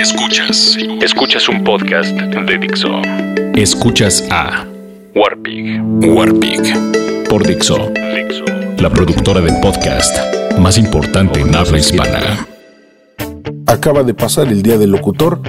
Escuchas. Escuchas un podcast de Dixo. Escuchas a Warpig. Warpig por Dixo, Dixo. la productora de podcast más importante en habla hispana. Acaba de pasar el Día del Locutor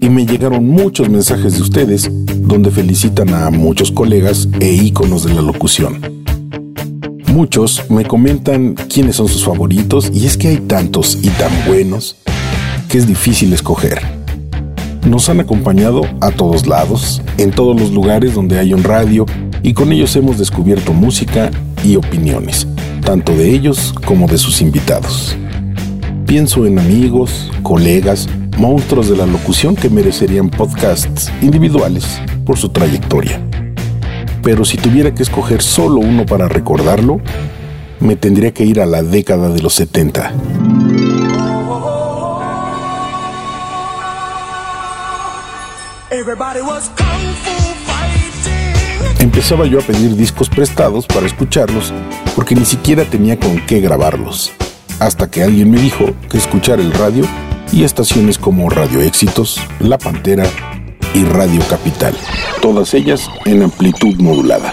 y me llegaron muchos mensajes de ustedes donde felicitan a muchos colegas e íconos de la locución. Muchos me comentan quiénes son sus favoritos y es que hay tantos y tan buenos que es difícil escoger. Nos han acompañado a todos lados, en todos los lugares donde hay un radio y con ellos hemos descubierto música y opiniones, tanto de ellos como de sus invitados. Pienso en amigos, colegas, monstruos de la locución que merecerían podcasts individuales por su trayectoria. Pero si tuviera que escoger solo uno para recordarlo, me tendría que ir a la década de los 70. Empezaba yo a pedir discos prestados para escucharlos porque ni siquiera tenía con qué grabarlos. Hasta que alguien me dijo que escuchar el radio y estaciones como Radio Éxitos, La Pantera y Radio Capital, todas ellas en amplitud modulada.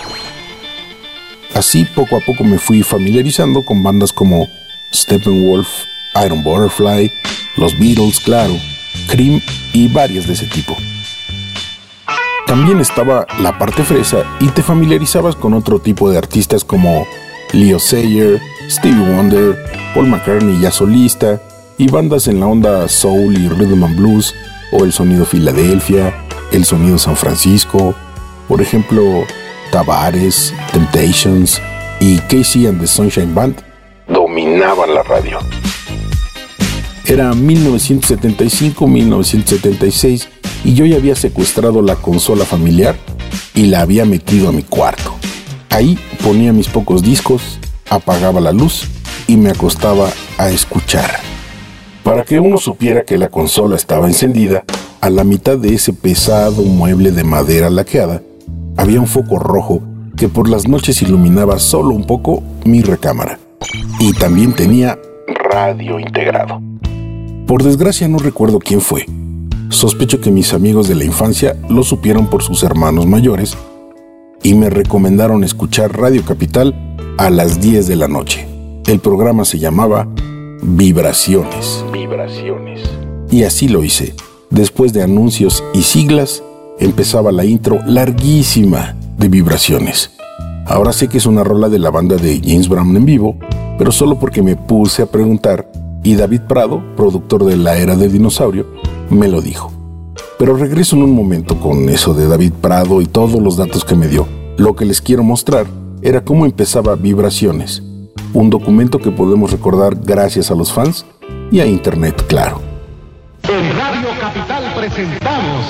Así poco a poco me fui familiarizando con bandas como Steppenwolf, Iron Butterfly, Los Beatles, claro, Cream y varias de ese tipo. También estaba la parte fresa y te familiarizabas con otro tipo de artistas como Leo Sayer, Stevie Wonder, Paul McCartney ya solista, y bandas en la onda soul y rhythm and blues, o el sonido Filadelfia, el sonido San Francisco, por ejemplo, Tavares, Temptations y Casey and the Sunshine Band dominaban la radio. Era 1975-1976 y yo ya había secuestrado la consola familiar y la había metido a mi cuarto. Ahí ponía mis pocos discos, apagaba la luz y me acostaba a escuchar. Para que uno supiera que la consola estaba encendida, a la mitad de ese pesado mueble de madera laqueada, había un foco rojo que por las noches iluminaba solo un poco mi recámara. Y también tenía radio integrado. Por desgracia no recuerdo quién fue. Sospecho que mis amigos de la infancia lo supieron por sus hermanos mayores y me recomendaron escuchar Radio Capital a las 10 de la noche. El programa se llamaba Vibraciones. Vibraciones. Y así lo hice. Después de anuncios y siglas, empezaba la intro larguísima de Vibraciones. Ahora sé que es una rola de la banda de James Brown en vivo, pero solo porque me puse a preguntar y David Prado, productor de La Era del Dinosaurio, me lo dijo. Pero regreso en un momento con eso de David Prado y todos los datos que me dio. Lo que les quiero mostrar era cómo empezaba Vibraciones, un documento que podemos recordar gracias a los fans y a Internet, claro. En Radio Capital presentamos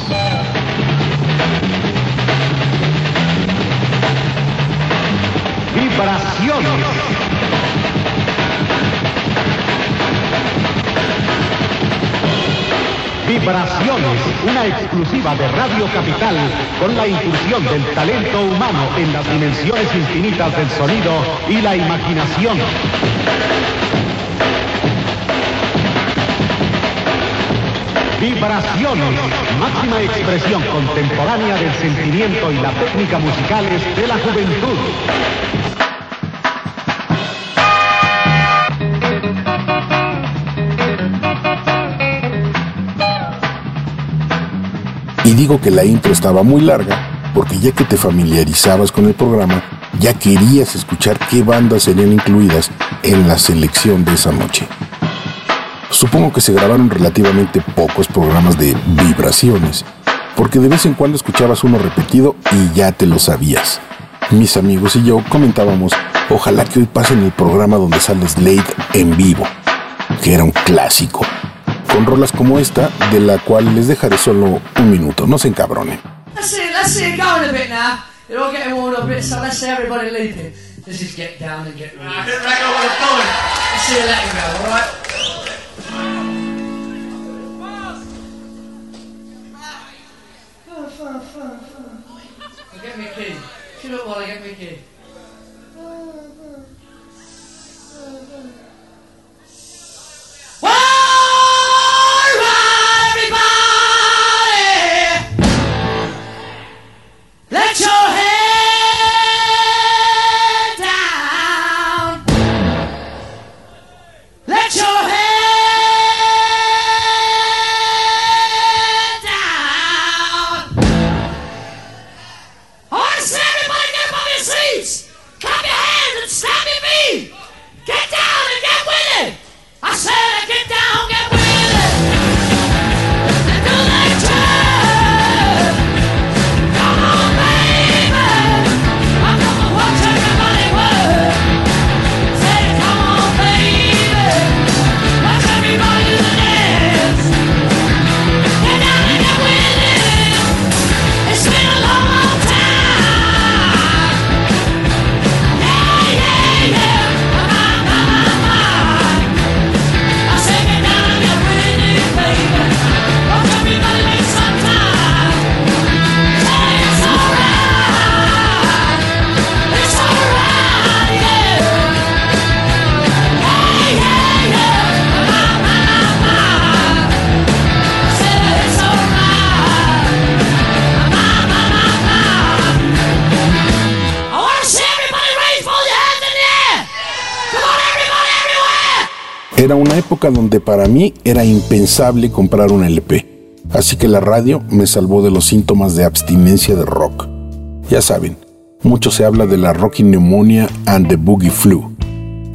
Vibraciones. Vibraciones, una exclusiva de Radio Capital con la inclusión del talento humano en las dimensiones infinitas del sonido y la imaginación. Vibraciones, máxima expresión contemporánea del sentimiento y la técnica musicales de la juventud. Y digo que la intro estaba muy larga porque ya que te familiarizabas con el programa, ya querías escuchar qué bandas serían incluidas en la selección de esa noche. Supongo que se grabaron relativamente pocos programas de vibraciones, porque de vez en cuando escuchabas uno repetido y ya te lo sabías. Mis amigos y yo comentábamos, ojalá que hoy pasen el programa donde sale Slade en vivo, que era un clásico, con rolas como esta, de la cual les dejaré solo un minuto, no se encabronen. Let's see, let's see it going a bit now. You're all getting warmed up a bit, so let's see everybody leaping. Let's just get down and get ready. On what I'm doing. Let's see you let go, alright? Get me a key. Shut up while I get me a key. Era una época donde para mí era impensable comprar un LP, así que la radio me salvó de los síntomas de abstinencia de rock. Ya saben, mucho se habla de la Rocky Pneumonia and the Boogie Flu,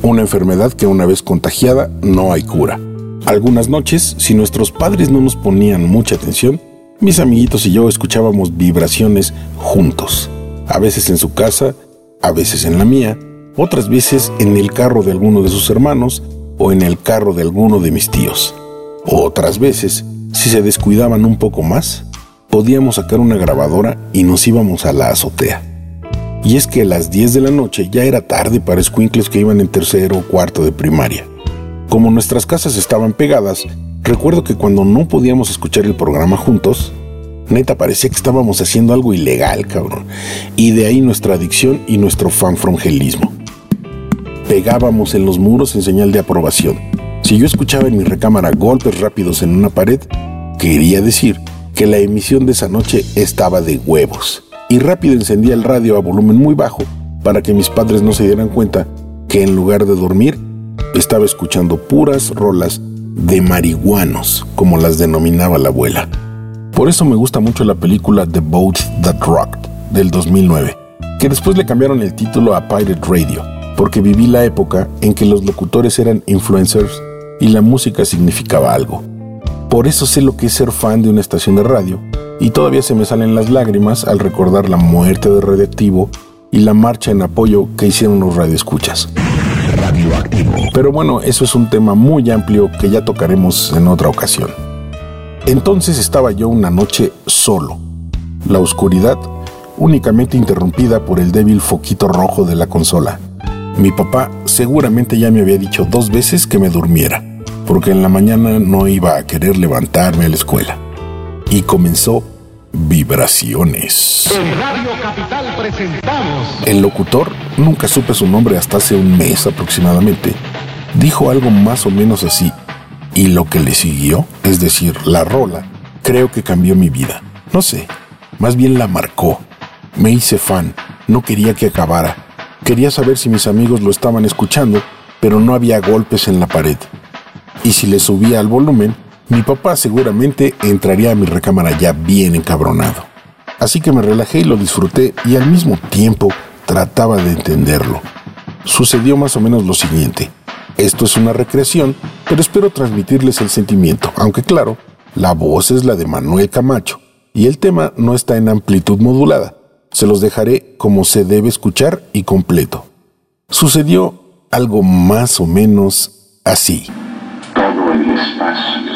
una enfermedad que una vez contagiada no hay cura. Algunas noches, si nuestros padres no nos ponían mucha atención, mis amiguitos y yo escuchábamos vibraciones juntos, a veces en su casa, a veces en la mía, otras veces en el carro de alguno de sus hermanos o en el carro de alguno de mis tíos. Otras veces, si se descuidaban un poco más, podíamos sacar una grabadora y nos íbamos a la azotea. Y es que a las 10 de la noche ya era tarde para escuincles que iban en tercero o cuarto de primaria. Como nuestras casas estaban pegadas, recuerdo que cuando no podíamos escuchar el programa juntos, neta parecía que estábamos haciendo algo ilegal, cabrón. Y de ahí nuestra adicción y nuestro fanfrongelismo pegábamos en los muros en señal de aprobación. Si yo escuchaba en mi recámara golpes rápidos en una pared, quería decir que la emisión de esa noche estaba de huevos. Y rápido encendía el radio a volumen muy bajo para que mis padres no se dieran cuenta que en lugar de dormir, estaba escuchando puras rolas de marihuanos, como las denominaba la abuela. Por eso me gusta mucho la película The Boat That Rocked del 2009, que después le cambiaron el título a Pirate Radio porque viví la época en que los locutores eran influencers y la música significaba algo. Por eso sé lo que es ser fan de una estación de radio y todavía se me salen las lágrimas al recordar la muerte de Radioactivo y la marcha en apoyo que hicieron los radioescuchas. Radioactivo. Pero bueno, eso es un tema muy amplio que ya tocaremos en otra ocasión. Entonces estaba yo una noche solo. La oscuridad únicamente interrumpida por el débil foquito rojo de la consola. Mi papá seguramente ya me había dicho dos veces que me durmiera, porque en la mañana no iba a querer levantarme a la escuela. Y comenzó vibraciones. En Radio Capital presentamos El locutor, nunca supe su nombre hasta hace un mes aproximadamente, dijo algo más o menos así. Y lo que le siguió, es decir, la rola, creo que cambió mi vida. No sé, más bien la marcó. Me hice fan, no quería que acabara. Quería saber si mis amigos lo estaban escuchando, pero no había golpes en la pared. Y si le subía al volumen, mi papá seguramente entraría a mi recámara ya bien encabronado. Así que me relajé y lo disfruté y al mismo tiempo trataba de entenderlo. Sucedió más o menos lo siguiente. Esto es una recreación, pero espero transmitirles el sentimiento, aunque claro, la voz es la de Manuel Camacho y el tema no está en amplitud modulada. Se los dejaré como se debe escuchar y completo. Sucedió algo más o menos así. todo el espacio,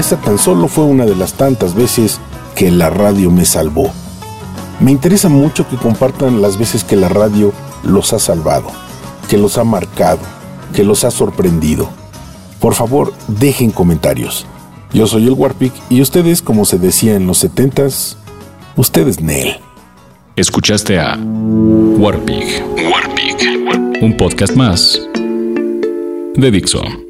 esa tan solo fue una de las tantas veces que la radio me salvó. Me interesa mucho que compartan las veces que la radio los ha salvado, que los ha marcado, que los ha sorprendido. Por favor, dejen comentarios. Yo soy el Warpic y ustedes, como se decía en los setentas, ustedes Nel. Escuchaste a Warpig. Warpig. Un podcast más de Dixo.